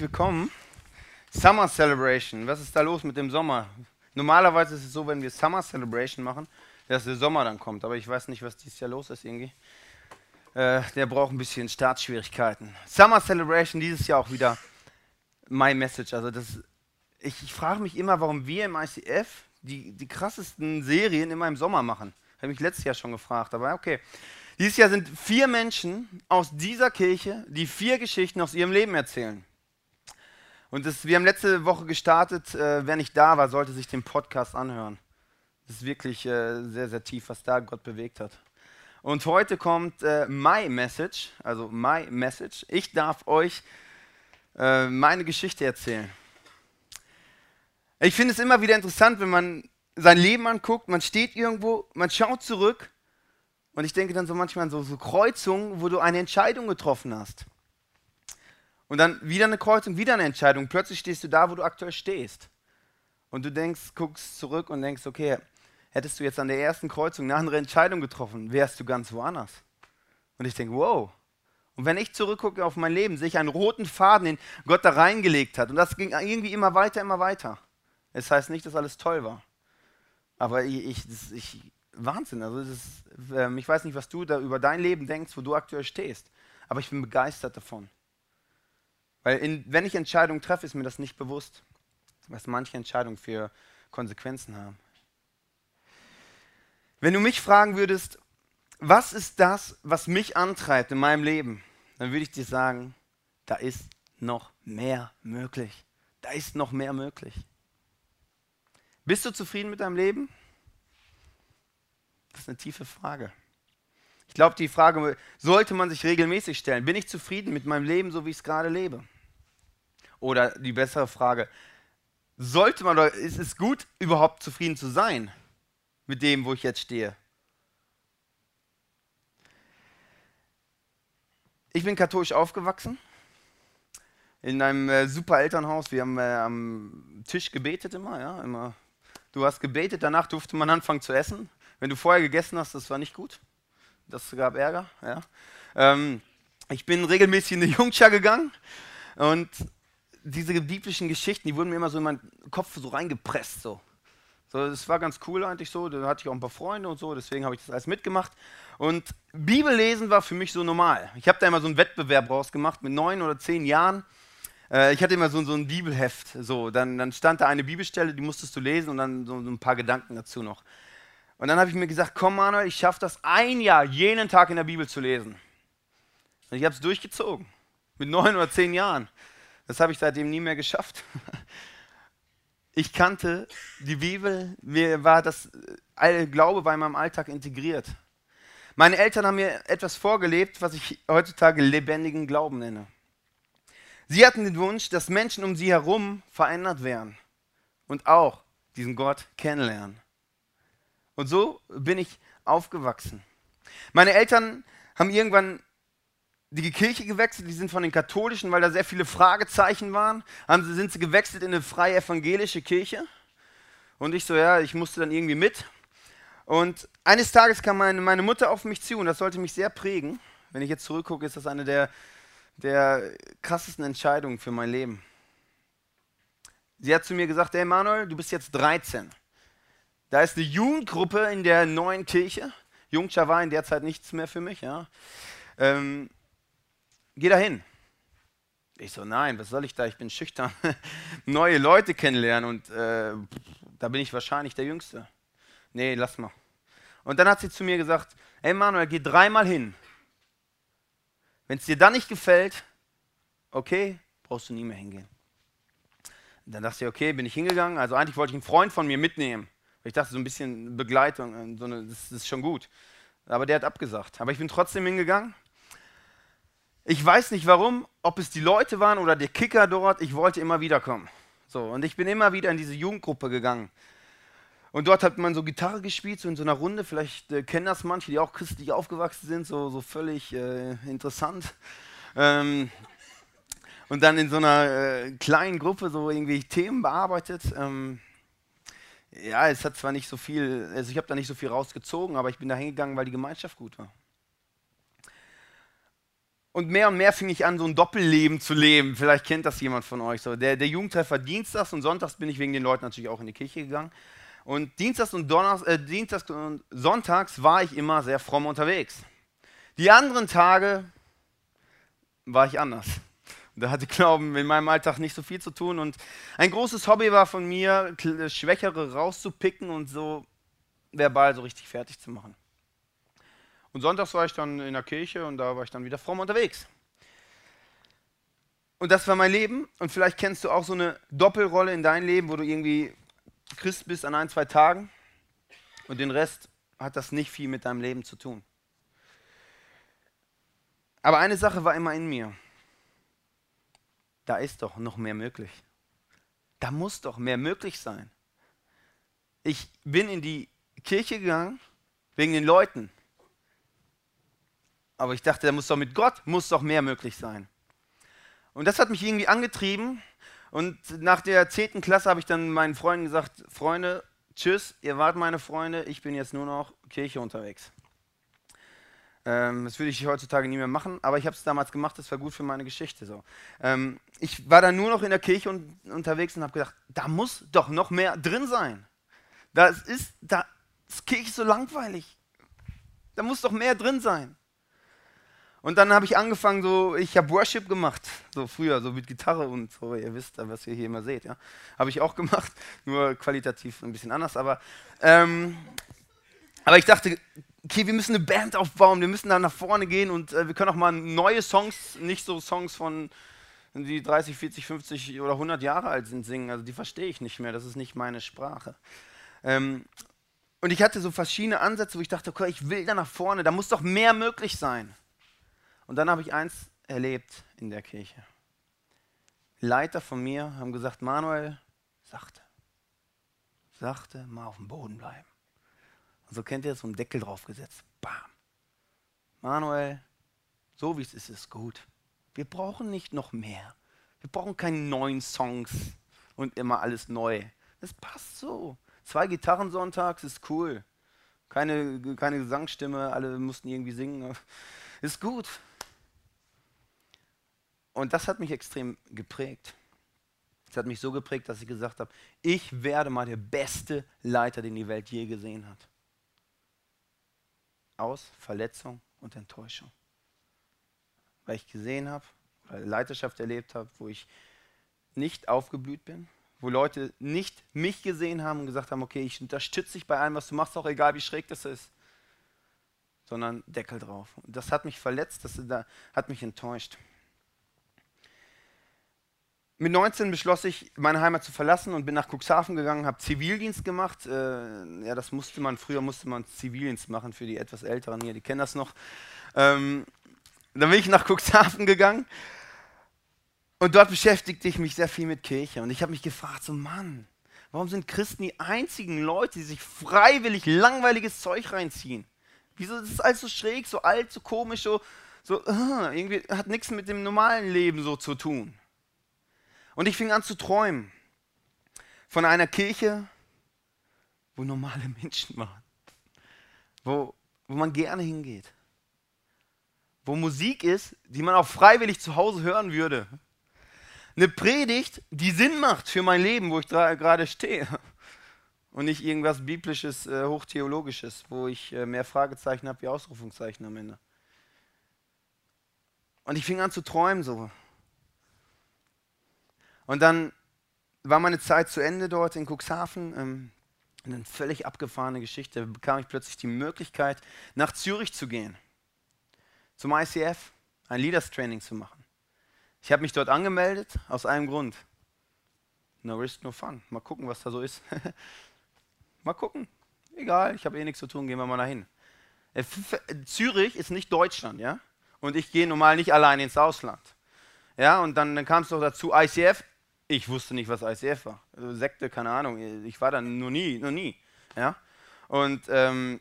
herzlich willkommen. Summer Celebration. Was ist da los mit dem Sommer? Normalerweise ist es so, wenn wir Summer Celebration machen, dass der Sommer dann kommt. Aber ich weiß nicht, was dieses Jahr los ist irgendwie. Äh, der braucht ein bisschen Startschwierigkeiten. Summer Celebration dieses Jahr auch wieder my message. Also das, ich, ich frage mich immer, warum wir im ICF die, die krassesten Serien immer im Sommer machen. Habe mich letztes Jahr schon gefragt, aber okay. Dieses Jahr sind vier Menschen aus dieser Kirche, die vier Geschichten aus ihrem Leben erzählen. Und das, wir haben letzte Woche gestartet. Äh, wer nicht da war, sollte sich den Podcast anhören. Das ist wirklich äh, sehr, sehr tief, was da Gott bewegt hat. Und heute kommt äh, My Message, also My Message. Ich darf euch äh, meine Geschichte erzählen. Ich finde es immer wieder interessant, wenn man sein Leben anguckt, man steht irgendwo, man schaut zurück und ich denke dann so manchmal an so, so Kreuzungen, wo du eine Entscheidung getroffen hast. Und dann wieder eine Kreuzung, wieder eine Entscheidung. Plötzlich stehst du da, wo du aktuell stehst. Und du denkst, guckst zurück und denkst, okay, hättest du jetzt an der ersten Kreuzung eine andere Entscheidung getroffen, wärst du ganz woanders. Und ich denke, wow. Und wenn ich zurückgucke auf mein Leben, sehe ich einen roten Faden, den Gott da reingelegt hat. Und das ging irgendwie immer weiter, immer weiter. Es das heißt nicht, dass alles toll war. Aber ich, ich, das, ich Wahnsinn. Also ist, äh, ich weiß nicht, was du da über dein Leben denkst, wo du aktuell stehst. Aber ich bin begeistert davon. Weil in, wenn ich Entscheidungen treffe, ist mir das nicht bewusst, was manche Entscheidungen für Konsequenzen haben. Wenn du mich fragen würdest, was ist das, was mich antreibt in meinem Leben, dann würde ich dir sagen, da ist noch mehr möglich. Da ist noch mehr möglich. Bist du zufrieden mit deinem Leben? Das ist eine tiefe Frage. Ich glaube, die Frage sollte man sich regelmäßig stellen. Bin ich zufrieden mit meinem Leben, so wie ich es gerade lebe? Oder die bessere Frage, sollte man oder ist es gut, überhaupt zufrieden zu sein mit dem, wo ich jetzt stehe? Ich bin katholisch aufgewachsen, in einem äh, super Elternhaus. Wir haben äh, am Tisch gebetet immer, ja, immer. Du hast gebetet, danach durfte man anfangen zu essen. Wenn du vorher gegessen hast, das war nicht gut. Das gab Ärger. Ja. Ähm, ich bin regelmäßig in die Jungschar gegangen und diese biblischen Geschichten, die wurden mir immer so in meinen Kopf so reingepresst. So. So, das war ganz cool eigentlich so. Da hatte ich auch ein paar Freunde und so, deswegen habe ich das alles mitgemacht. Und Bibellesen war für mich so normal. Ich habe da immer so einen Wettbewerb rausgemacht mit neun oder zehn Jahren. Äh, ich hatte immer so, so ein Bibelheft. So, dann, dann stand da eine Bibelstelle, die musstest du lesen und dann so, so ein paar Gedanken dazu noch. Und dann habe ich mir gesagt, komm Manuel, ich schaffe das ein Jahr, jeden Tag in der Bibel zu lesen. Und ich habe es durchgezogen. Mit neun oder zehn Jahren. Das habe ich seitdem nie mehr geschafft. Ich kannte die Bibel, mir war das Glaube in meinem Alltag integriert. Meine Eltern haben mir etwas vorgelebt, was ich heutzutage lebendigen Glauben nenne. Sie hatten den Wunsch, dass Menschen um sie herum verändert werden und auch diesen Gott kennenlernen. Und so bin ich aufgewachsen. Meine Eltern haben irgendwann die Kirche gewechselt, die sind von den katholischen, weil da sehr viele Fragezeichen waren, haben sie, sind sie gewechselt in eine freie evangelische Kirche. Und ich so, ja, ich musste dann irgendwie mit. Und eines Tages kam meine, meine Mutter auf mich zu und das sollte mich sehr prägen. Wenn ich jetzt zurückgucke, ist das eine der, der krassesten Entscheidungen für mein Leben. Sie hat zu mir gesagt, hey Manuel, du bist jetzt 13. Da ist eine Jugendgruppe in der neuen Kirche. Jungschar war in der Zeit nichts mehr für mich. Ja. Ähm, geh da hin. Ich so, nein, was soll ich da? Ich bin schüchtern. Neue Leute kennenlernen und äh, da bin ich wahrscheinlich der Jüngste. Nee, lass mal. Und dann hat sie zu mir gesagt, ey Manuel, geh dreimal hin. Wenn es dir dann nicht gefällt, okay, brauchst du nie mehr hingehen. Dann dachte ich, okay, bin ich hingegangen. Also eigentlich wollte ich einen Freund von mir mitnehmen. Ich dachte, so ein bisschen Begleitung, äh, so eine, das, das ist schon gut. Aber der hat abgesagt. Aber ich bin trotzdem hingegangen. Ich weiß nicht warum, ob es die Leute waren oder der Kicker dort. Ich wollte immer wiederkommen. So, und ich bin immer wieder in diese Jugendgruppe gegangen. Und dort hat man so Gitarre gespielt, so in so einer Runde. Vielleicht äh, kennen das manche, die auch christlich aufgewachsen sind, so, so völlig äh, interessant. Ähm, und dann in so einer äh, kleinen Gruppe so irgendwie Themen bearbeitet. Ähm, ja, es hat zwar nicht so viel, also ich habe da nicht so viel rausgezogen, aber ich bin da hingegangen, weil die Gemeinschaft gut war. Und mehr und mehr fing ich an, so ein Doppelleben zu leben. Vielleicht kennt das jemand von euch so. Der, der Jugendtreffer dienstags und sonntags bin ich wegen den Leuten natürlich auch in die Kirche gegangen. Und dienstags und, Donners, äh, dienstags und sonntags war ich immer sehr fromm unterwegs. Die anderen Tage war ich anders. Da hatte Glauben in meinem Alltag nicht so viel zu tun. Und ein großes Hobby war von mir, Schwächere rauszupicken und so verbal so richtig fertig zu machen. Und sonntags war ich dann in der Kirche und da war ich dann wieder fromm unterwegs. Und das war mein Leben. Und vielleicht kennst du auch so eine Doppelrolle in deinem Leben, wo du irgendwie Christ bist an ein, zwei Tagen und den Rest hat das nicht viel mit deinem Leben zu tun. Aber eine Sache war immer in mir. Da ist doch noch mehr möglich. Da muss doch mehr möglich sein. Ich bin in die Kirche gegangen wegen den Leuten. Aber ich dachte, da muss doch mit Gott muss doch mehr möglich sein. Und das hat mich irgendwie angetrieben. Und nach der 10. Klasse habe ich dann meinen Freunden gesagt, Freunde, tschüss, ihr wart meine Freunde, ich bin jetzt nur noch Kirche unterwegs. Ähm, das würde ich heutzutage nie mehr machen, aber ich habe es damals gemacht, das war gut für meine Geschichte. So. Ähm, ich war dann nur noch in der Kirche un unterwegs und habe gedacht, da muss doch noch mehr drin sein. Das ist, da ist Kirche so langweilig. Da muss doch mehr drin sein. Und dann habe ich angefangen, so, ich habe Worship gemacht, so früher, so mit Gitarre und so, ihr wisst, was ihr hier immer seht, ja. Habe ich auch gemacht, nur qualitativ ein bisschen anders, aber, ähm, aber ich dachte, okay, wir müssen eine Band aufbauen, wir müssen da nach vorne gehen und äh, wir können auch mal neue Songs, nicht so Songs von, die 30, 40, 50 oder 100 Jahre alt sind, singen, also die verstehe ich nicht mehr, das ist nicht meine Sprache. Ähm, und ich hatte so verschiedene Ansätze, wo ich dachte, okay, ich will da nach vorne, da muss doch mehr möglich sein. Und dann habe ich eins erlebt in der Kirche. Leiter von mir haben gesagt, Manuel, sachte, sachte, mal auf dem Boden bleiben. Und so kennt ihr so einen Deckel draufgesetzt. Bam. Manuel, so wie es ist, ist gut. Wir brauchen nicht noch mehr. Wir brauchen keine neuen Songs und immer alles neu. Das passt so. Zwei Gitarren sonntags ist cool. Keine, keine Gesangsstimme, alle mussten irgendwie singen. Ist gut. Und das hat mich extrem geprägt. Das hat mich so geprägt, dass ich gesagt habe, ich werde mal der beste Leiter, den die Welt je gesehen hat. Aus Verletzung und Enttäuschung. Weil ich gesehen habe, oder Leiterschaft erlebt habe, wo ich nicht aufgeblüht bin, wo Leute nicht mich gesehen haben und gesagt haben, okay, ich unterstütze dich bei allem, was du machst, auch egal wie schräg das ist, sondern Deckel drauf. Und das hat mich verletzt, das hat mich enttäuscht. Mit 19 beschloss ich, meine Heimat zu verlassen und bin nach Cuxhaven gegangen, habe Zivildienst gemacht. Äh, ja, das musste man, früher musste man Zivildienst machen für die etwas Älteren hier, die kennen das noch. Ähm, dann bin ich nach Cuxhaven gegangen und dort beschäftigte ich mich sehr viel mit Kirche. Und ich habe mich gefragt, so Mann, warum sind Christen die einzigen Leute, die sich freiwillig langweiliges Zeug reinziehen? Wieso ist das alles so schräg, so alt, so komisch, so, so uh, irgendwie hat nichts mit dem normalen Leben so zu tun. Und ich fing an zu träumen von einer Kirche, wo normale Menschen waren, wo, wo man gerne hingeht, wo Musik ist, die man auch freiwillig zu Hause hören würde. Eine Predigt, die Sinn macht für mein Leben, wo ich gerade stehe. Und nicht irgendwas biblisches, äh, hochtheologisches, wo ich äh, mehr Fragezeichen habe wie Ausrufungszeichen am Ende. Und ich fing an zu träumen so. Und dann war meine Zeit zu Ende dort in Cuxhaven. Ähm, eine völlig abgefahrene Geschichte. Da bekam ich plötzlich die Möglichkeit, nach Zürich zu gehen. Zum ICF, ein Leaders Training zu machen. Ich habe mich dort angemeldet, aus einem Grund. No risk, no fun. Mal gucken, was da so ist. mal gucken. Egal, ich habe eh nichts zu tun, gehen wir mal dahin. Äh, Zürich ist nicht Deutschland, ja? Und ich gehe normal nicht allein ins Ausland. Ja, und dann, dann kam es doch dazu, ICF, ich wusste nicht, was ICF war. Also Sekte, keine Ahnung. Ich war da noch nie, noch nie. Ja? Und ähm,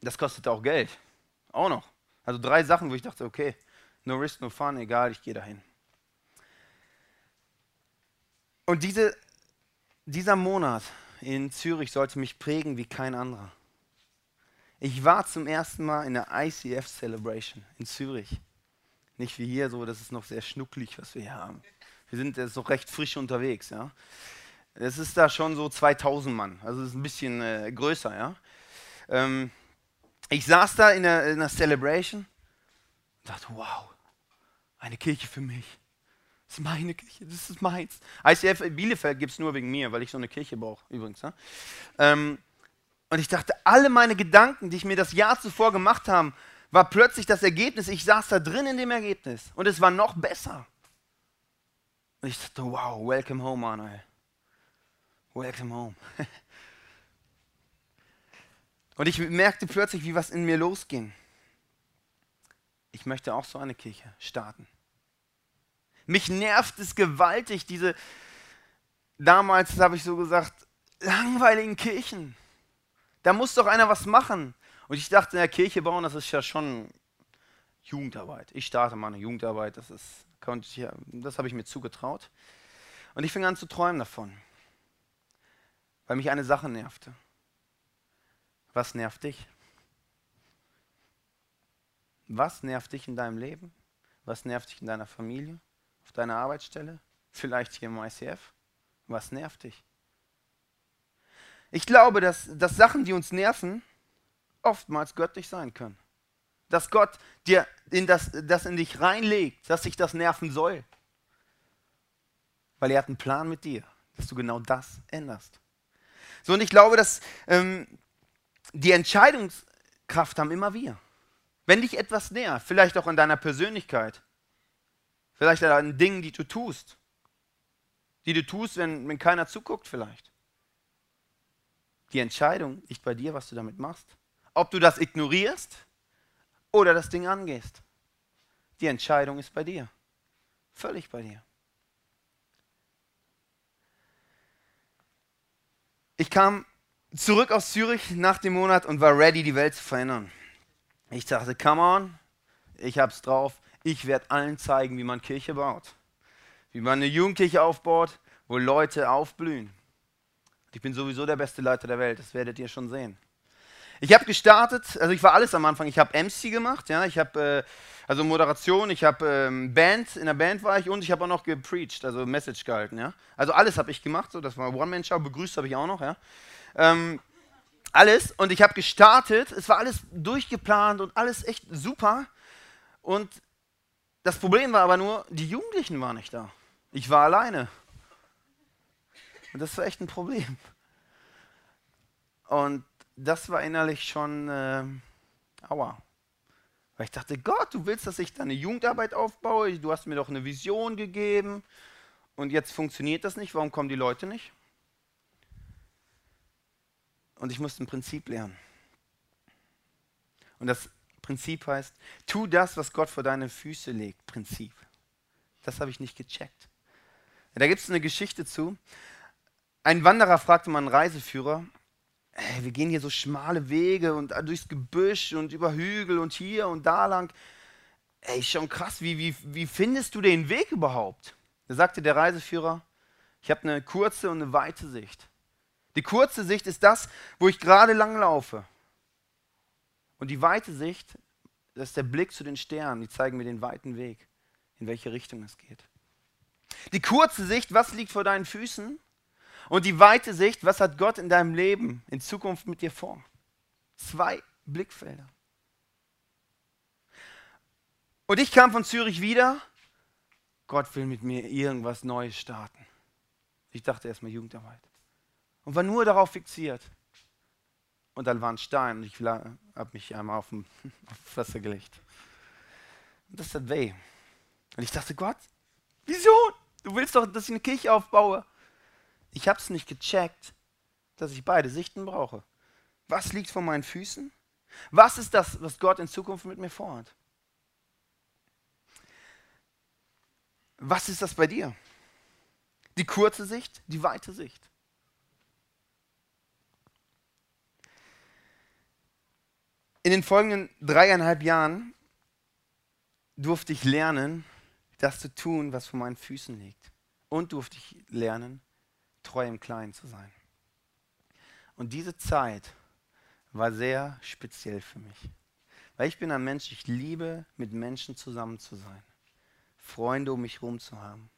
das kostete auch Geld. Auch noch. Also drei Sachen, wo ich dachte, okay, no risk, no fun, egal, ich gehe dahin. Und diese, dieser Monat in Zürich sollte mich prägen wie kein anderer. Ich war zum ersten Mal in der ICF Celebration in Zürich. Nicht wie hier so, das ist noch sehr schnucklig, was wir hier haben. Wir sind jetzt noch recht frisch unterwegs, ja. Es ist da schon so 2000 Mann, also ist ein bisschen äh, größer, ja. Ähm, ich saß da in der, in der Celebration und dachte, wow, eine Kirche für mich. Das ist meine Kirche, das ist meins. ICF Bielefeld gibt es nur wegen mir, weil ich so eine Kirche brauche, übrigens. Ja? Ähm, und ich dachte, alle meine Gedanken, die ich mir das Jahr zuvor gemacht habe, war plötzlich das Ergebnis. Ich saß da drin in dem Ergebnis und es war noch besser. Und ich dachte, wow, welcome home, Manuel. Welcome home. und ich merkte plötzlich, wie was in mir losging. Ich möchte auch so eine Kirche starten. Mich nervt es gewaltig, diese, damals habe ich so gesagt, langweiligen Kirchen. Da muss doch einer was machen. Und ich dachte, ja, Kirche bauen, das ist ja schon Jugendarbeit. Ich starte mal eine Jugendarbeit, das ist, das habe ich mir zugetraut. Und ich fing an zu träumen davon, weil mich eine Sache nervte. Was nervt dich? Was nervt dich in deinem Leben? Was nervt dich in deiner Familie? Auf deiner Arbeitsstelle? Vielleicht hier im ICF? Was nervt dich? Ich glaube, dass, dass Sachen, die uns nerven, oftmals göttlich sein können. Dass Gott dir in das, das in dich reinlegt, dass sich das nerven soll. Weil er hat einen Plan mit dir, dass du genau das änderst. So, und ich glaube, dass ähm, die Entscheidungskraft haben immer wir. Wenn dich etwas nervt, vielleicht auch in deiner Persönlichkeit, vielleicht an Dingen, die du tust, die du tust, wenn, wenn keiner zuguckt vielleicht. Die Entscheidung liegt bei dir, was du damit machst. Ob du das ignorierst oder das Ding angehst. Die Entscheidung ist bei dir. Völlig bei dir. Ich kam zurück aus Zürich nach dem Monat und war ready, die Welt zu verändern. Ich dachte, come on, ich hab's drauf. Ich werde allen zeigen, wie man Kirche baut. Wie man eine Jugendkirche aufbaut, wo Leute aufblühen. Ich bin sowieso der beste Leiter der Welt, das werdet ihr schon sehen. Ich habe gestartet, also ich war alles am Anfang. Ich habe MC gemacht, ja, ich habe äh, also Moderation, ich habe ähm, Band, in der Band war ich und ich habe auch noch gepreacht, also Message gehalten, ja. Also alles habe ich gemacht, so das war One-Man-Show, begrüßt habe ich auch noch, ja. Ähm, alles und ich habe gestartet, es war alles durchgeplant und alles echt super und das Problem war aber nur, die Jugendlichen waren nicht da. Ich war alleine. Und das war echt ein Problem. Und das war innerlich schon äh, aua. Weil ich dachte, Gott, du willst, dass ich da eine Jugendarbeit aufbaue? Du hast mir doch eine Vision gegeben. Und jetzt funktioniert das nicht. Warum kommen die Leute nicht? Und ich musste ein Prinzip lernen. Und das Prinzip heißt, tu das, was Gott vor deine Füße legt. Prinzip. Das habe ich nicht gecheckt. Da gibt es eine Geschichte zu. Ein Wanderer fragte mal einen Reiseführer, hey, wir gehen hier so schmale Wege und durchs Gebüsch und über Hügel und hier und da lang. Ey, schon krass, wie, wie, wie findest du den Weg überhaupt? Da sagte der Reiseführer, ich habe eine kurze und eine weite Sicht. Die kurze Sicht ist das, wo ich gerade lang laufe. Und die weite Sicht, das ist der Blick zu den Sternen, die zeigen mir den weiten Weg, in welche Richtung es geht. Die kurze Sicht, was liegt vor deinen Füßen? Und die weite Sicht, was hat Gott in deinem Leben in Zukunft mit dir vor? Zwei Blickfelder. Und ich kam von Zürich wieder. Gott will mit mir irgendwas Neues starten. Ich dachte erstmal Jugendarbeit. Und war nur darauf fixiert. Und dann war ein Stein und ich habe mich einmal auf, den, Fresse gelegt. Und das hat weh. Und ich dachte, Gott, Vision, du willst doch, dass ich eine Kirche aufbaue. Ich habe es nicht gecheckt, dass ich beide Sichten brauche. Was liegt vor meinen Füßen? Was ist das, was Gott in Zukunft mit mir vorhat? Was ist das bei dir? Die kurze Sicht, die weite Sicht. In den folgenden dreieinhalb Jahren durfte ich lernen, das zu tun, was vor meinen Füßen liegt. Und durfte ich lernen, treu im Kleinen zu sein. Und diese Zeit war sehr speziell für mich. Weil ich bin ein Mensch, ich liebe, mit Menschen zusammen zu sein. Freunde um mich herum zu haben.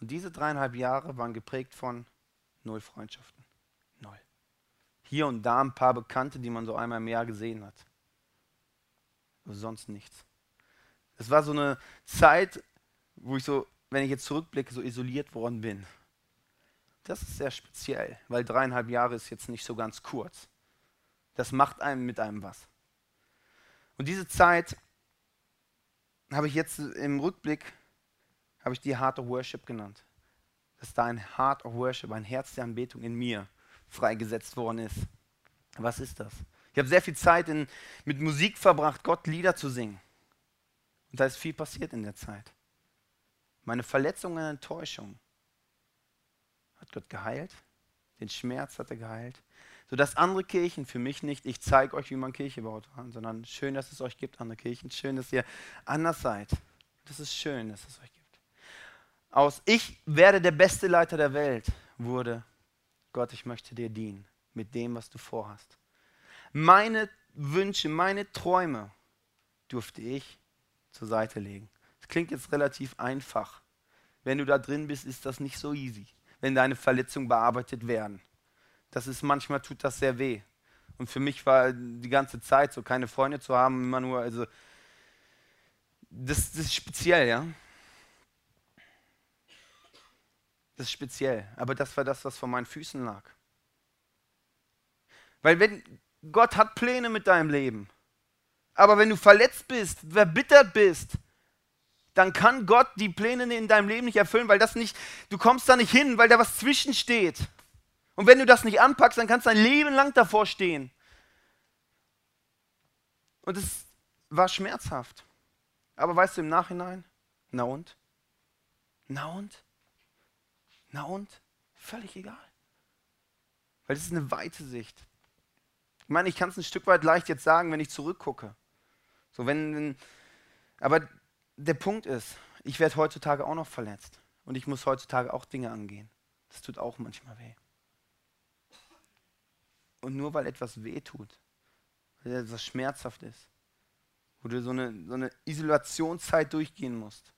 Und diese dreieinhalb Jahre waren geprägt von null Freundschaften. Null. Hier und da ein paar Bekannte, die man so einmal im Jahr gesehen hat. Aber sonst nichts. Es war so eine Zeit, wo ich so, wenn ich jetzt zurückblicke, so isoliert worden bin. Das ist sehr speziell, weil dreieinhalb Jahre ist jetzt nicht so ganz kurz. Das macht einem mit einem was. Und diese Zeit habe ich jetzt im Rückblick, habe ich die Heart of Worship genannt. Dass da ein Heart of Worship, ein Herz der Anbetung in mir freigesetzt worden ist. Was ist das? Ich habe sehr viel Zeit in, mit Musik verbracht, Gott Lieder zu singen. Und da ist viel passiert in der Zeit. Meine Verletzung und Enttäuschung hat Gott geheilt. Den Schmerz hat er geheilt sodass andere Kirchen für mich nicht, ich zeige euch, wie man Kirche baut, sondern schön, dass es euch gibt, andere Kirchen. Schön, dass ihr anders seid. Das ist schön, dass es euch gibt. Aus ich werde der beste Leiter der Welt wurde, Gott, ich möchte dir dienen mit dem, was du vorhast. Meine Wünsche, meine Träume durfte ich zur Seite legen. Das klingt jetzt relativ einfach. Wenn du da drin bist, ist das nicht so easy, wenn deine Verletzungen bearbeitet werden das ist manchmal tut das sehr weh. Und für mich war die ganze Zeit so, keine Freunde zu haben, immer nur, also, das, das ist speziell, ja. Das ist speziell. Aber das war das, was vor meinen Füßen lag. Weil wenn Gott hat Pläne mit deinem Leben, aber wenn du verletzt bist, verbittert bist, dann kann Gott die Pläne in deinem Leben nicht erfüllen, weil das nicht, du kommst da nicht hin, weil da was zwischensteht. Und wenn du das nicht anpackst, dann kannst du ein Leben lang davor stehen. Und es war schmerzhaft. Aber weißt du im Nachhinein, na und? Na und? Na und? Völlig egal. Weil das ist eine weite Sicht. Ich meine, ich kann es ein Stück weit leicht jetzt sagen, wenn ich zurückgucke. So, wenn, aber der Punkt ist, ich werde heutzutage auch noch verletzt. Und ich muss heutzutage auch Dinge angehen. Das tut auch manchmal weh. Und nur weil etwas weh tut, weil etwas schmerzhaft ist, wo du so eine, so eine Isolationszeit durchgehen musst.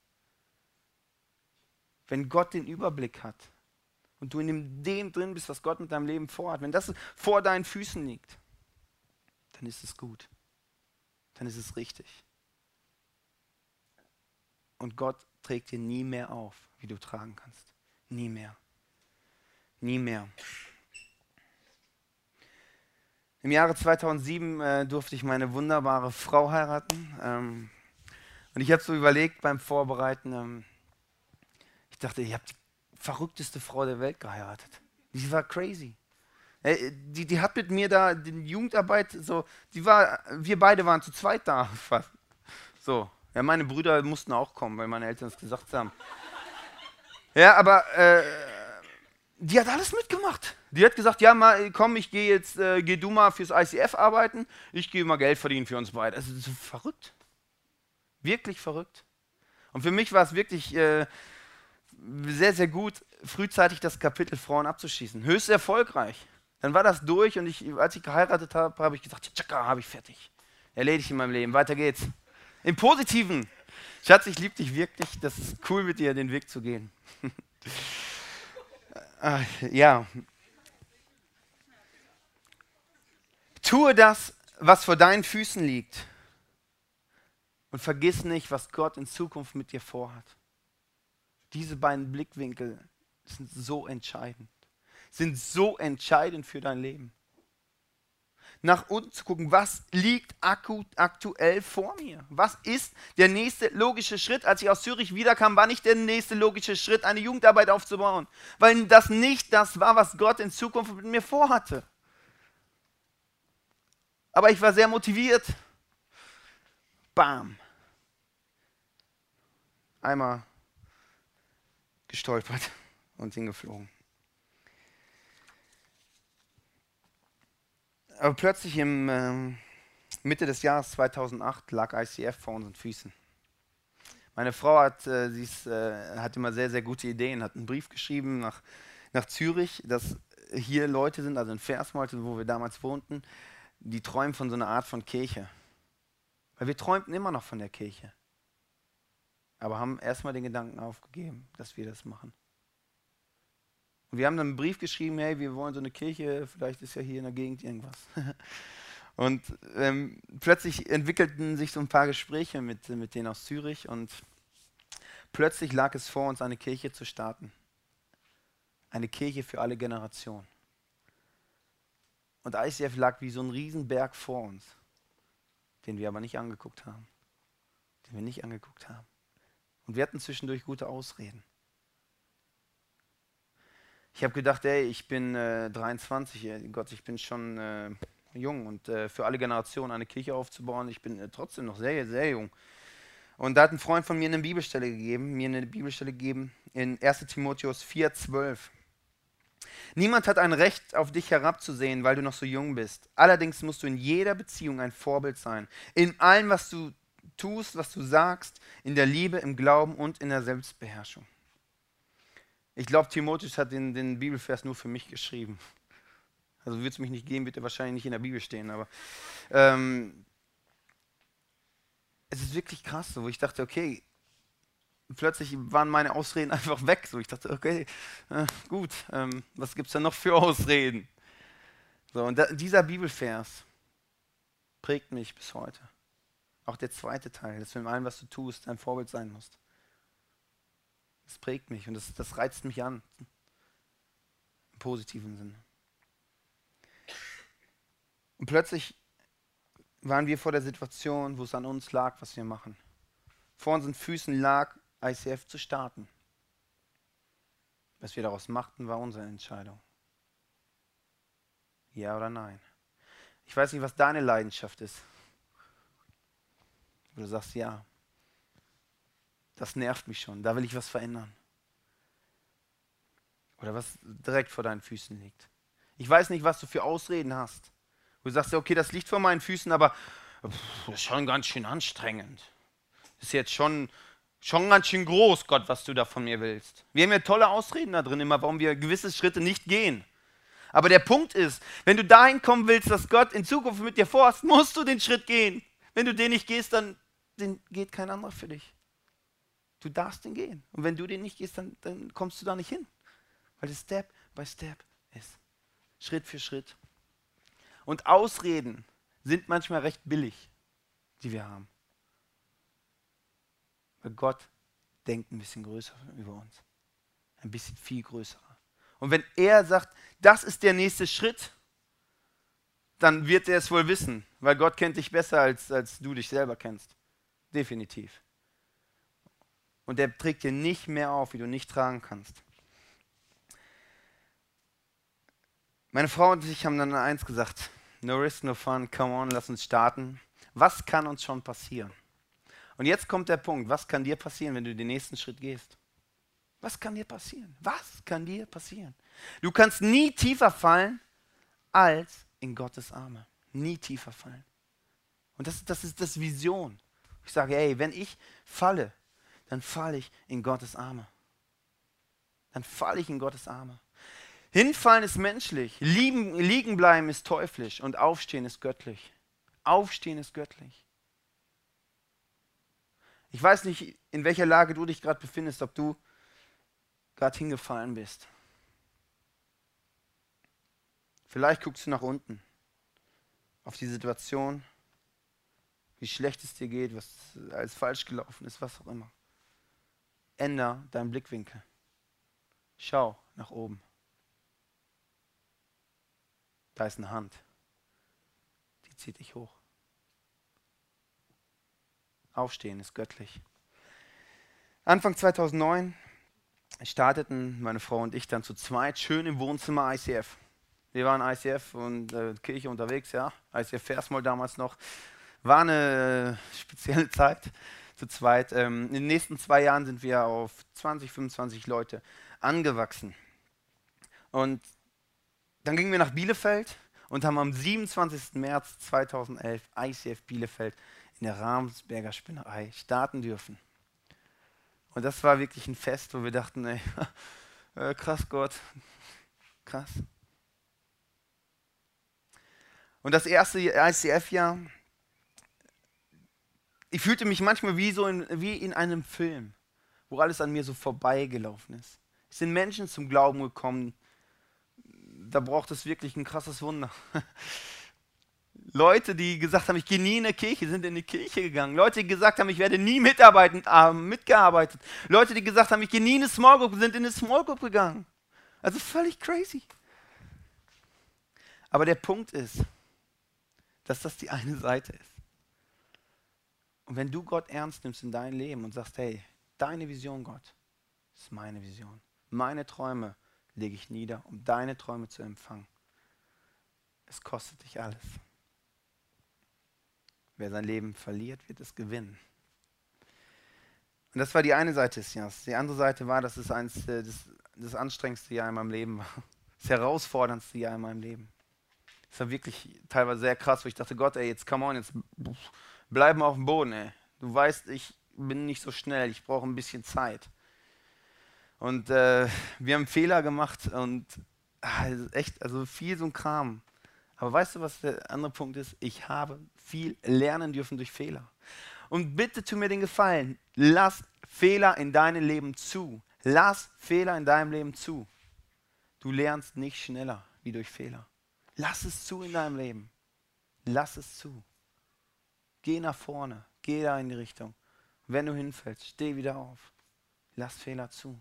Wenn Gott den Überblick hat und du in dem, drin bist, was Gott mit deinem Leben vorhat, wenn das vor deinen Füßen liegt, dann ist es gut. Dann ist es richtig. Und Gott trägt dir nie mehr auf, wie du tragen kannst. Nie mehr. Nie mehr. Im Jahre 2007 äh, durfte ich meine wunderbare Frau heiraten. Ähm, und ich habe so überlegt beim Vorbereiten, ähm, ich dachte, ich habe die verrückteste Frau der Welt geheiratet. Die war crazy. Äh, die, die hat mit mir da die Jugendarbeit so, die war, wir beide waren zu zweit da fast. So, ja, meine Brüder mussten auch kommen, weil meine Eltern es gesagt haben. Ja, aber äh, die hat alles mitgemacht. Die hat gesagt, ja, mal, komm, ich gehe jetzt, äh, geh du mal fürs ICF arbeiten, ich gehe mal Geld verdienen für uns beide. Also so verrückt. Wirklich verrückt. Und für mich war es wirklich äh, sehr, sehr gut, frühzeitig das Kapitel Frauen abzuschließen. Höchst erfolgreich. Dann war das durch und ich, als ich geheiratet habe, habe ich gesagt, tschakka, habe ich fertig. Erledigt in meinem Leben, weiter geht's. Im Positiven. Schatz, ich liebe dich wirklich. Das ist cool mit dir, den Weg zu gehen. Ach, ja. Tue das, was vor deinen Füßen liegt. Und vergiss nicht, was Gott in Zukunft mit dir vorhat. Diese beiden Blickwinkel sind so entscheidend. Sind so entscheidend für dein Leben nach unten zu gucken, was liegt aktuell vor mir? Was ist der nächste logische Schritt? Als ich aus Zürich wiederkam, war nicht der nächste logische Schritt, eine Jugendarbeit aufzubauen, weil das nicht das war, was Gott in Zukunft mit mir vorhatte. Aber ich war sehr motiviert. Bam. Einmal gestolpert und hingeflogen. Aber plötzlich im äh, Mitte des Jahres 2008 lag ICF vor unseren Füßen. Meine Frau hat, äh, sie ist, äh, hat immer sehr, sehr gute Ideen, hat einen Brief geschrieben nach, nach Zürich, dass hier Leute sind, also in Versmolte, wo wir damals wohnten, die träumen von so einer Art von Kirche. Weil wir träumten immer noch von der Kirche. aber haben erstmal den Gedanken aufgegeben, dass wir das machen. Und wir haben dann einen Brief geschrieben, hey, wir wollen so eine Kirche, vielleicht ist ja hier in der Gegend irgendwas. Und ähm, plötzlich entwickelten sich so ein paar Gespräche mit, mit denen aus Zürich und plötzlich lag es vor uns, eine Kirche zu starten. Eine Kirche für alle Generationen. Und ICF lag wie so ein Riesenberg vor uns, den wir aber nicht angeguckt haben. Den wir nicht angeguckt haben. Und wir hatten zwischendurch gute Ausreden. Ich habe gedacht, ey, ich bin äh, 23, ey, Gott, ich bin schon äh, jung und äh, für alle Generationen eine Kirche aufzubauen. Ich bin äh, trotzdem noch sehr, sehr jung. Und da hat ein Freund von mir eine Bibelstelle gegeben, mir eine Bibelstelle gegeben in 1 Timotheus 4,12. Niemand hat ein Recht, auf dich herabzusehen, weil du noch so jung bist. Allerdings musst du in jeder Beziehung ein Vorbild sein. In allem, was du tust, was du sagst, in der Liebe, im Glauben und in der Selbstbeherrschung. Ich glaube, Timotheus hat den, den Bibelvers nur für mich geschrieben. Also würde es mich nicht geben, wird er wahrscheinlich nicht in der Bibel stehen, aber ähm, es ist wirklich krass, wo ich dachte, okay, plötzlich waren meine Ausreden einfach weg. So, ich dachte, okay, äh, gut, ähm, was gibt es denn noch für Ausreden? So, und da, dieser Bibelvers prägt mich bis heute. Auch der zweite Teil, dass du in allem, was du tust, ein Vorbild sein musst. Das prägt mich und das, das reizt mich an. Im positiven Sinne. Und plötzlich waren wir vor der Situation, wo es an uns lag, was wir machen. Vor unseren Füßen lag, ICF zu starten. Was wir daraus machten, war unsere Entscheidung. Ja oder nein? Ich weiß nicht, was deine Leidenschaft ist. Du sagst ja. Das nervt mich schon. Da will ich was verändern. Oder was direkt vor deinen Füßen liegt. Ich weiß nicht, was du für Ausreden hast. Du sagst ja, okay, das liegt vor meinen Füßen, aber pff, das ist schon ganz schön anstrengend. Das ist jetzt schon, schon ganz schön groß, Gott, was du da von mir willst. Wir haben ja tolle Ausreden da drin immer, warum wir gewisse Schritte nicht gehen. Aber der Punkt ist, wenn du dahin kommen willst, dass Gott in Zukunft mit dir vorhast, musst du den Schritt gehen. Wenn du den nicht gehst, dann den geht kein anderer für dich. Du darfst den gehen. Und wenn du den nicht gehst, dann, dann kommst du da nicht hin. Weil es Step by Step ist. Schritt für Schritt. Und Ausreden sind manchmal recht billig, die wir haben. Weil Gott denkt ein bisschen größer über uns. Ein bisschen viel größer. Und wenn er sagt, das ist der nächste Schritt, dann wird er es wohl wissen, weil Gott kennt dich besser, als, als du dich selber kennst. Definitiv. Und er trägt dir nicht mehr auf, wie du nicht tragen kannst. Meine Frau und ich haben dann eins gesagt: No risk, no fun, come on, lass uns starten. Was kann uns schon passieren? Und jetzt kommt der Punkt: Was kann dir passieren, wenn du den nächsten Schritt gehst? Was kann dir passieren? Was kann dir passieren? Du kannst nie tiefer fallen als in Gottes Arme. Nie tiefer fallen. Und das, das ist das Vision. Ich sage, hey, wenn ich falle, dann falle ich in Gottes Arme. Dann falle ich in Gottes Arme. Hinfallen ist menschlich, liegen, liegen bleiben ist teuflisch und aufstehen ist göttlich. Aufstehen ist göttlich. Ich weiß nicht, in welcher Lage du dich gerade befindest, ob du gerade hingefallen bist. Vielleicht guckst du nach unten auf die Situation, wie schlecht es dir geht, was alles falsch gelaufen ist, was auch immer. Änder deinen Blickwinkel. Schau nach oben. Da ist eine Hand. Die zieht dich hoch. Aufstehen ist göttlich. Anfang 2009 starteten meine Frau und ich dann zu zweit schön im Wohnzimmer ICF. Wir waren ICF und äh, Kirche unterwegs, ja. ICF Versmold damals noch. War eine äh, spezielle Zeit zu zweit. Ähm, in den nächsten zwei Jahren sind wir auf 20, 25 Leute angewachsen. Und dann gingen wir nach Bielefeld und haben am 27. März 2011 ICF Bielefeld in der Ramsberger Spinnerei starten dürfen. Und das war wirklich ein Fest, wo wir dachten, ey, äh, krass Gott, krass. Und das erste ICF-Jahr ich fühlte mich manchmal wie so in, wie in einem Film, wo alles an mir so vorbeigelaufen ist. Es sind Menschen zum Glauben gekommen, da braucht es wirklich ein krasses Wunder. Leute, die gesagt haben, ich gehe nie in die Kirche, sind in die Kirche gegangen. Leute, die gesagt haben, ich werde nie mitarbeiten, haben mitgearbeitet. Leute, die gesagt haben, ich gehe nie in eine Small Group, sind in eine Small Group gegangen. Also völlig crazy. Aber der Punkt ist, dass das die eine Seite ist. Und wenn du Gott ernst nimmst in dein Leben und sagst, hey, deine Vision, Gott, ist meine Vision. Meine Träume lege ich nieder, um deine Träume zu empfangen. Es kostet dich alles. Wer sein Leben verliert, wird es gewinnen. Und das war die eine Seite des Jahres. Die andere Seite war, dass es eins äh, das, das anstrengendste Jahr in meinem Leben war. Das herausforderndste Jahr in meinem Leben. Es war wirklich teilweise sehr krass, wo ich dachte, Gott, ey, jetzt come on, jetzt bleiben auf dem Boden, ey. Du weißt, ich bin nicht so schnell, ich brauche ein bisschen Zeit. Und äh, wir haben Fehler gemacht und also echt, also viel so ein Kram. Aber weißt du, was der andere Punkt ist? Ich habe viel lernen dürfen durch Fehler. Und bitte tu mir den Gefallen, lass Fehler in deinem Leben zu. Lass Fehler in deinem Leben zu. Du lernst nicht schneller wie durch Fehler. Lass es zu in deinem Leben. Lass es zu. Geh nach vorne. Geh da in die Richtung. Wenn du hinfällst, steh wieder auf. Lass Fehler zu.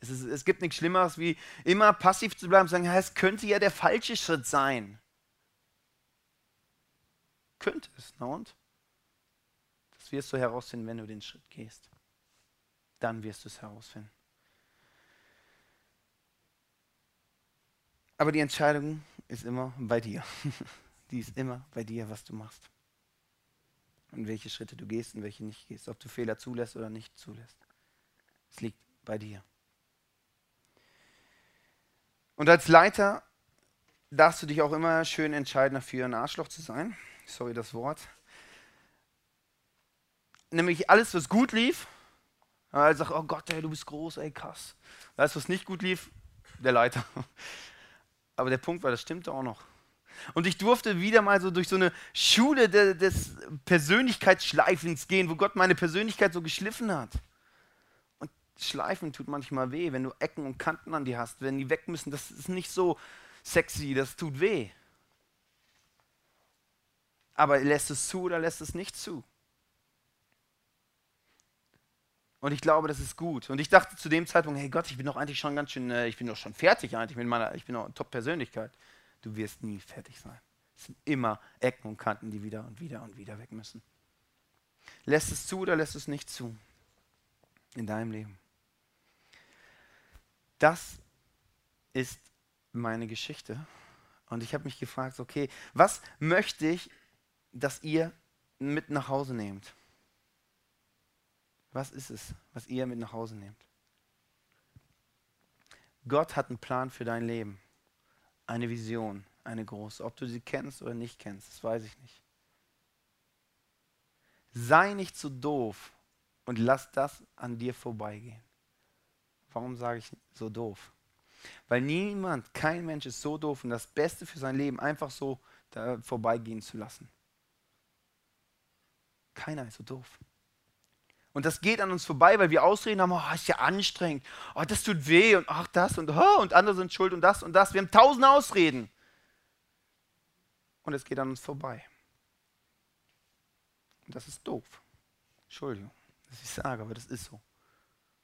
Es, ist, es gibt nichts Schlimmeres, wie immer passiv zu bleiben und sagen, es könnte ja der falsche Schritt sein. Könnte es, na und? Das wirst du herausfinden, wenn du den Schritt gehst. Dann wirst du es herausfinden. Aber die Entscheidung ist immer bei dir. Die ist immer bei dir, was du machst. Und welche Schritte du gehst und welche nicht gehst. Ob du Fehler zulässt oder nicht zulässt. Es liegt bei dir. Und als Leiter darfst du dich auch immer schön entscheiden, dafür ein Arschloch zu sein. Sorry das Wort. Nämlich alles, was gut lief, er sagt, oh Gott, ey, du bist groß, ey, krass. Alles, was nicht gut lief, der Leiter. Aber der Punkt war, das stimmte auch noch. Und ich durfte wieder mal so durch so eine Schule de, des Persönlichkeitsschleifens gehen, wo Gott meine Persönlichkeit so geschliffen hat. Schleifen tut manchmal weh, wenn du Ecken und Kanten an dir hast, wenn die weg müssen. Das ist nicht so sexy, das tut weh. Aber lässt es zu oder lässt es nicht zu? Und ich glaube, das ist gut. Und ich dachte zu dem Zeitpunkt, hey Gott, ich bin doch eigentlich schon ganz schön, äh, ich bin doch schon fertig eigentlich mit meiner, ich bin doch Top-Persönlichkeit. Du wirst nie fertig sein. Es sind immer Ecken und Kanten, die wieder und wieder und wieder weg müssen. Lässt es zu oder lässt es nicht zu in deinem Leben? Das ist meine Geschichte. Und ich habe mich gefragt, okay, was möchte ich, dass ihr mit nach Hause nehmt? Was ist es, was ihr mit nach Hause nehmt? Gott hat einen Plan für dein Leben. Eine Vision, eine große. Ob du sie kennst oder nicht kennst, das weiß ich nicht. Sei nicht so doof und lass das an dir vorbeigehen. Warum sage ich so doof? Weil niemand, kein Mensch ist so doof und das Beste für sein Leben einfach so vorbeigehen zu lassen. Keiner ist so doof. Und das geht an uns vorbei, weil wir Ausreden haben, oh, ist ja anstrengend, oh, das tut weh und ach das und oh, und andere sind schuld und das und das. Wir haben tausend Ausreden. Und es geht an uns vorbei. Und das ist doof. Entschuldigung, dass ich sage, aber das ist so.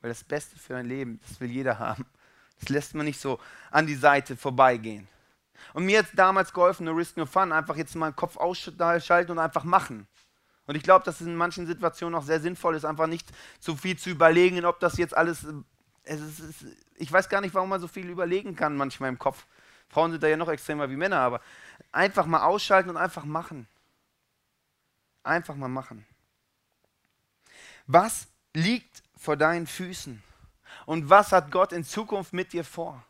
Weil das Beste für ein Leben, das will jeder haben. Das lässt man nicht so an die Seite vorbeigehen. Und mir hat damals geholfen, no risk, no fun, einfach jetzt mal den Kopf ausschalten und einfach machen. Und ich glaube, dass es in manchen Situationen auch sehr sinnvoll ist, einfach nicht zu viel zu überlegen, ob das jetzt alles. Es ist, es ist, ich weiß gar nicht, warum man so viel überlegen kann manchmal im Kopf. Frauen sind da ja noch extremer wie Männer, aber einfach mal ausschalten und einfach machen. Einfach mal machen. Was liegt vor deinen Füßen? Und was hat Gott in Zukunft mit dir vor?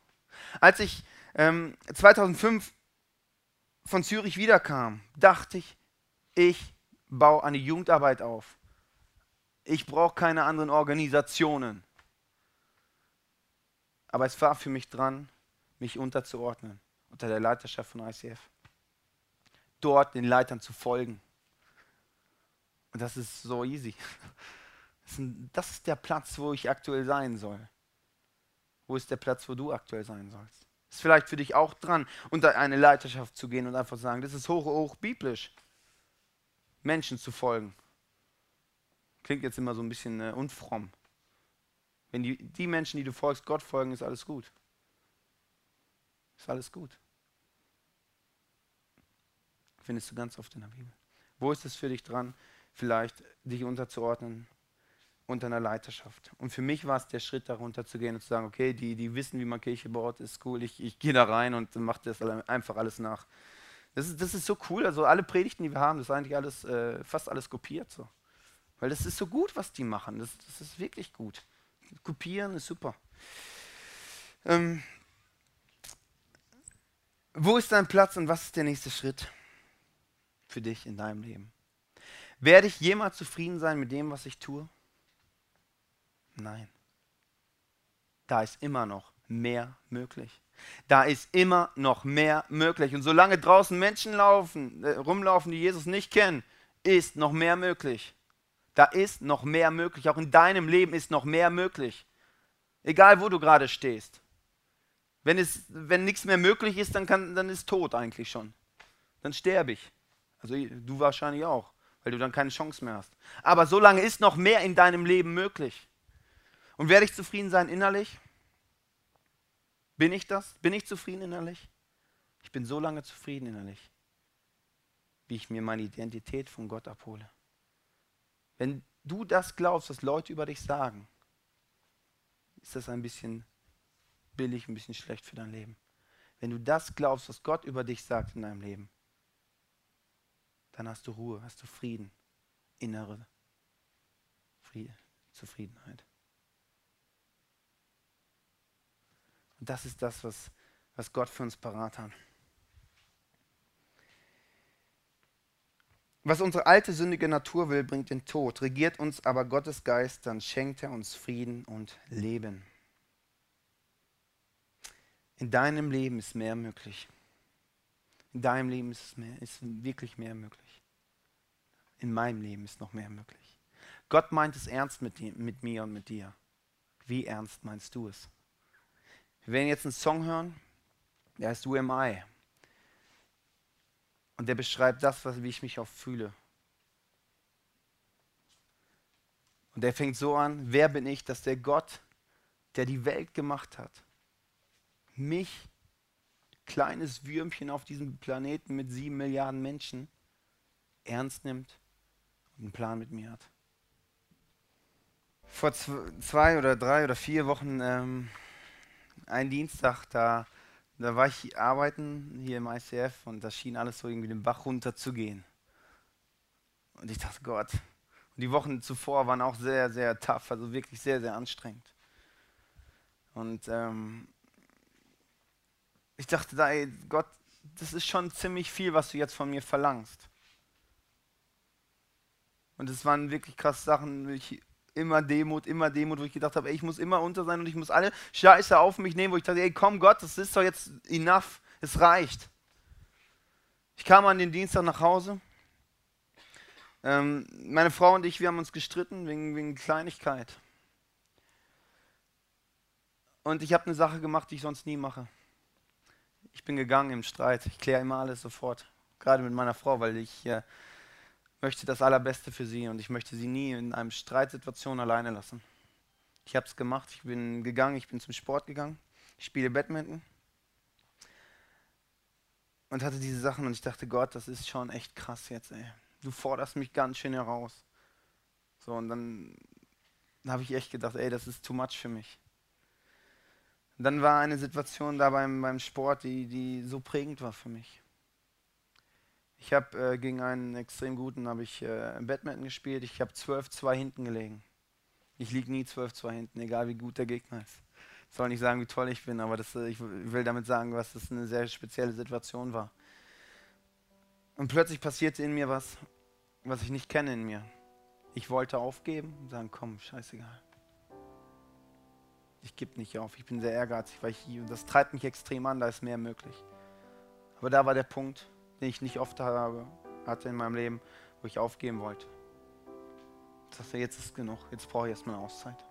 Als ich ähm, 2005 von Zürich wiederkam, dachte ich, ich baue eine Jugendarbeit auf. Ich brauche keine anderen Organisationen. Aber es war für mich dran, mich unterzuordnen unter der Leiterschaft von ICF. Dort den Leitern zu folgen. Und das ist so easy. Das ist der Platz, wo ich aktuell sein soll. Wo ist der Platz, wo du aktuell sein sollst? Ist vielleicht für dich auch dran, unter eine Leiterschaft zu gehen und einfach sagen, das ist hoch, hoch biblisch. Menschen zu folgen. Klingt jetzt immer so ein bisschen äh, unfromm. Wenn die, die Menschen, die du folgst, Gott folgen, ist alles gut. Ist alles gut. Findest du ganz oft in der Bibel. Wo ist es für dich dran, vielleicht dich unterzuordnen unter einer Leiterschaft? Und für mich war es der Schritt, darunter zu gehen und zu sagen, okay, die, die wissen, wie man Kirche baut, ist cool, ich, ich gehe da rein und mache das einfach alles nach. Das ist, das ist so cool, also alle Predigten, die wir haben, das ist eigentlich alles, äh, fast alles kopiert so. Weil das ist so gut, was die machen, das, das ist wirklich gut. Kopieren ist super. Ähm, wo ist dein Platz und was ist der nächste Schritt für dich in deinem Leben? Werde ich jemals zufrieden sein mit dem, was ich tue? Nein. Da ist immer noch mehr möglich. Da ist immer noch mehr möglich. Und solange draußen Menschen laufen, äh, rumlaufen, die Jesus nicht kennen, ist noch mehr möglich. Da ist noch mehr möglich. Auch in deinem Leben ist noch mehr möglich. Egal, wo du gerade stehst. Wenn, es, wenn nichts mehr möglich ist, dann, kann, dann ist tot eigentlich schon. Dann sterbe ich. Also du wahrscheinlich auch, weil du dann keine Chance mehr hast. Aber solange ist noch mehr in deinem Leben möglich. Und werde ich zufrieden sein innerlich? Bin ich das? Bin ich zufrieden innerlich? Ich bin so lange zufrieden innerlich, wie ich mir meine Identität von Gott abhole. Wenn du das glaubst, was Leute über dich sagen, ist das ein bisschen billig, ein bisschen schlecht für dein Leben. Wenn du das glaubst, was Gott über dich sagt in deinem Leben, dann hast du Ruhe, hast du Frieden, innere Friede, Zufriedenheit. Das ist das, was, was Gott für uns parat hat. Was unsere alte sündige Natur will, bringt den Tod. Regiert uns aber Gottes Geist, dann schenkt er uns Frieden und Leben. In deinem Leben ist mehr möglich. In deinem Leben ist, mehr, ist wirklich mehr möglich. In meinem Leben ist noch mehr möglich. Gott meint es ernst mit, mit mir und mit dir. Wie ernst meinst du es? Wir werden jetzt einen Song hören, der heißt Who Am I? Und der beschreibt das, was, wie ich mich auch fühle. Und der fängt so an, wer bin ich, dass der Gott, der die Welt gemacht hat, mich, kleines Würmchen auf diesem Planeten mit sieben Milliarden Menschen, ernst nimmt und einen Plan mit mir hat. Vor zwei oder drei oder vier Wochen, ähm, ein Dienstag, da da war ich arbeiten hier im ICF und da schien alles so irgendwie den Bach runter zu gehen. Und ich dachte, Gott. Und die Wochen zuvor waren auch sehr, sehr tough, also wirklich sehr, sehr anstrengend. Und ähm, ich dachte, da, ey, Gott, das ist schon ziemlich viel, was du jetzt von mir verlangst. Und es waren wirklich krasse Sachen. Ich immer Demut, immer Demut, wo ich gedacht habe, ey, ich muss immer unter sein und ich muss alle Scheiße auf mich nehmen, wo ich dachte, ey, komm Gott, das ist doch jetzt enough, es reicht. Ich kam an den Dienstag nach Hause. Ähm, meine Frau und ich, wir haben uns gestritten wegen, wegen Kleinigkeit. Und ich habe eine Sache gemacht, die ich sonst nie mache. Ich bin gegangen im Streit. Ich kläre immer alles sofort. Gerade mit meiner Frau, weil ich äh, möchte das Allerbeste für sie und ich möchte sie nie in einer Streitsituation alleine lassen. Ich habe es gemacht, ich bin gegangen, ich bin zum Sport gegangen, ich spiele Badminton und hatte diese Sachen und ich dachte, Gott, das ist schon echt krass jetzt, ey. Du forderst mich ganz schön heraus. So, und dann habe ich echt gedacht, ey, das ist too much für mich. Dann war eine Situation da beim, beim Sport, die, die so prägend war für mich. Ich habe äh, gegen einen extrem guten habe ich äh, Badminton gespielt. Ich habe 12-2 hinten gelegen. Ich liege nie 12-2 hinten, egal wie gut der Gegner ist. Ich soll nicht sagen, wie toll ich bin, aber das, äh, ich will damit sagen, was das eine sehr spezielle Situation war. Und plötzlich passierte in mir was, was ich nicht kenne in mir. Ich wollte aufgeben und sagen, komm, scheißegal. Ich gebe nicht auf. Ich bin sehr ehrgeizig, weil ich, das treibt mich extrem an, da ist mehr möglich. Aber da war der Punkt, den ich nicht oft habe, hatte in meinem Leben, wo ich aufgeben wollte. Ich sagte, jetzt ist genug, jetzt brauche ich erstmal eine Auszeit.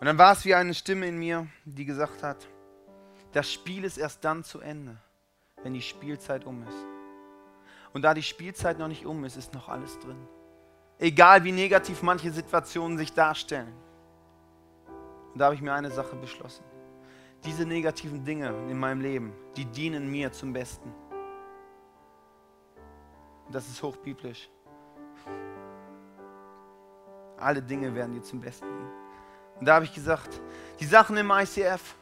Und dann war es wie eine Stimme in mir, die gesagt hat, das Spiel ist erst dann zu Ende, wenn die Spielzeit um ist. Und da die Spielzeit noch nicht um ist, ist noch alles drin. Egal wie negativ manche Situationen sich darstellen. Und da habe ich mir eine Sache beschlossen. Diese negativen Dinge in meinem Leben, die dienen mir zum Besten. Und das ist hochbiblisch. Alle Dinge werden dir zum Besten dienen. Und da habe ich gesagt, die Sachen im ICF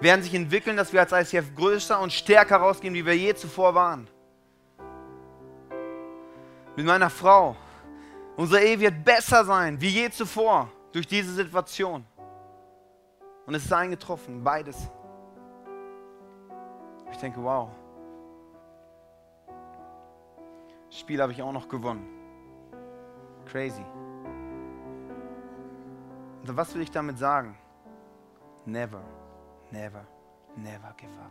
werden sich entwickeln, dass wir als ICF größer und stärker rausgehen, wie wir je zuvor waren. Mit meiner Frau. Unsere Ehe wird besser sein, wie je zuvor, durch diese Situation. Und es ist eingetroffen, beides. Ich denke, wow. Spiel habe ich auch noch gewonnen. Crazy. Und was will ich damit sagen? Never, never, never give up.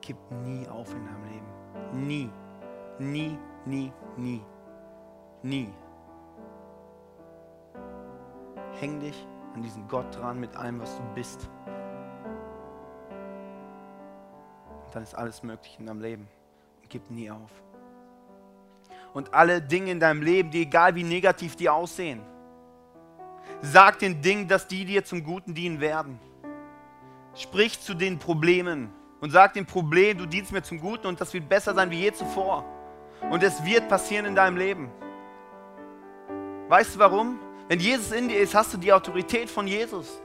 Gib nie auf in deinem Leben. Nie, nie, nie, nie, nie. Häng dich an diesen Gott dran mit allem, was du bist. Und dann ist alles möglich in deinem Leben. Gib nie auf. Und alle Dinge in deinem Leben, die egal wie negativ die aussehen, sag den Dingen, dass die dir zum Guten dienen werden. Sprich zu den Problemen und sag dem Problem, du dienst mir zum Guten und das wird besser sein wie je zuvor. Und es wird passieren in deinem Leben. Weißt du warum? Wenn Jesus in dir ist, hast du die Autorität von Jesus.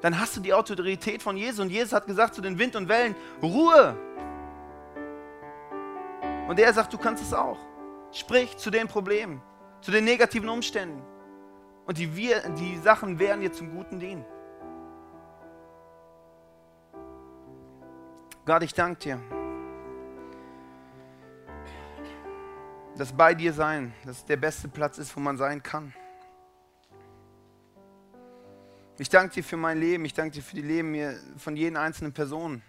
Dann hast du die Autorität von Jesus. Und Jesus hat gesagt zu den Wind und Wellen, Ruhe. Und er sagt, du kannst es auch. Sprich zu den Problemen, zu den negativen Umständen. Und die, wir, die Sachen werden dir zum Guten dienen. Gott, ich danke dir. dass bei dir sein, dass der beste Platz ist, wo man sein kann. Ich danke dir für mein Leben, ich danke dir für die Leben von jeden einzelnen Personen.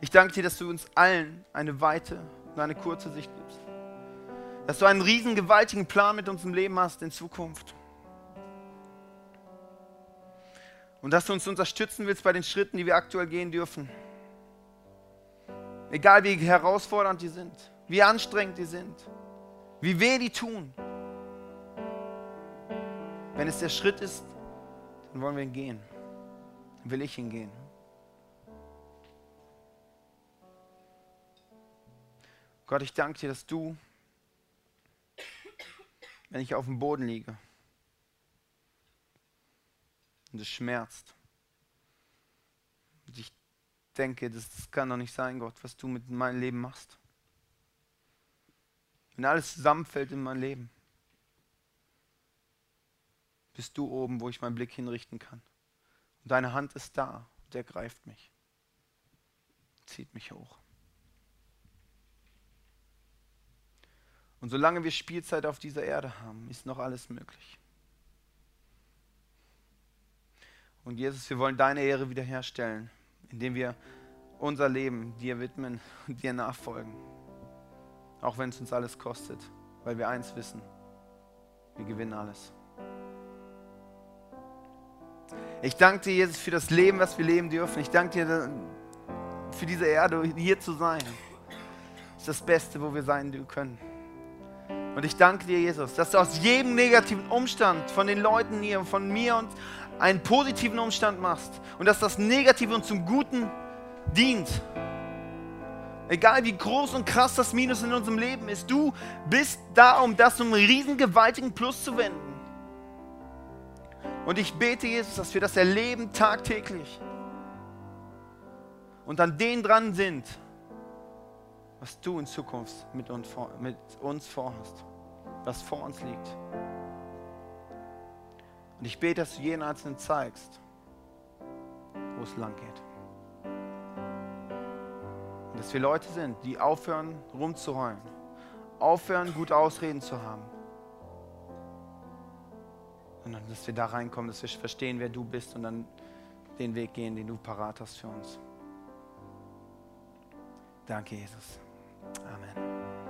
Ich danke dir, dass du uns allen eine weite und eine kurze Sicht gibst. Dass du einen riesen, gewaltigen Plan mit unserem Leben hast in Zukunft. Und dass du uns unterstützen willst bei den Schritten, die wir aktuell gehen dürfen. Egal wie herausfordernd die sind, wie anstrengend die sind, wie weh die tun. Wenn es der Schritt ist, dann wollen wir ihn gehen. Dann will ich ihn gehen. Gott, ich danke dir, dass du, wenn ich auf dem Boden liege und es schmerzt, und ich denke, das, das kann doch nicht sein, Gott, was du mit meinem Leben machst. Wenn alles zusammenfällt in mein Leben, bist du oben, wo ich meinen Blick hinrichten kann. Und deine Hand ist da, der greift mich, zieht mich hoch. Und solange wir Spielzeit auf dieser Erde haben, ist noch alles möglich. Und Jesus, wir wollen deine Ehre wiederherstellen indem wir unser Leben dir widmen und dir nachfolgen. Auch wenn es uns alles kostet, weil wir eins wissen, wir gewinnen alles. Ich danke dir, Jesus, für das Leben, was wir leben dürfen. Ich danke dir für diese Erde, hier zu sein. Das ist das Beste, wo wir sein können. Und ich danke dir, Jesus, dass du aus jedem negativen Umstand von den Leuten hier, von mir und einen positiven Umstand machst und dass das Negative uns zum Guten dient. Egal wie groß und krass das Minus in unserem Leben ist, du bist da, um das zum riesengewaltigen Plus zu wenden. Und ich bete, Jesus, dass wir das erleben tagtäglich und an denen dran sind, was du in Zukunft mit uns, mit uns vorhast, was vor uns liegt. Und ich bete, dass du jeden Einzelnen zeigst, wo es lang geht. Und dass wir Leute sind, die aufhören, rumzuheulen, aufhören, gute Ausreden zu haben. Sondern dass wir da reinkommen, dass wir verstehen, wer du bist und dann den Weg gehen, den du parat hast für uns. Danke, Jesus. Amen.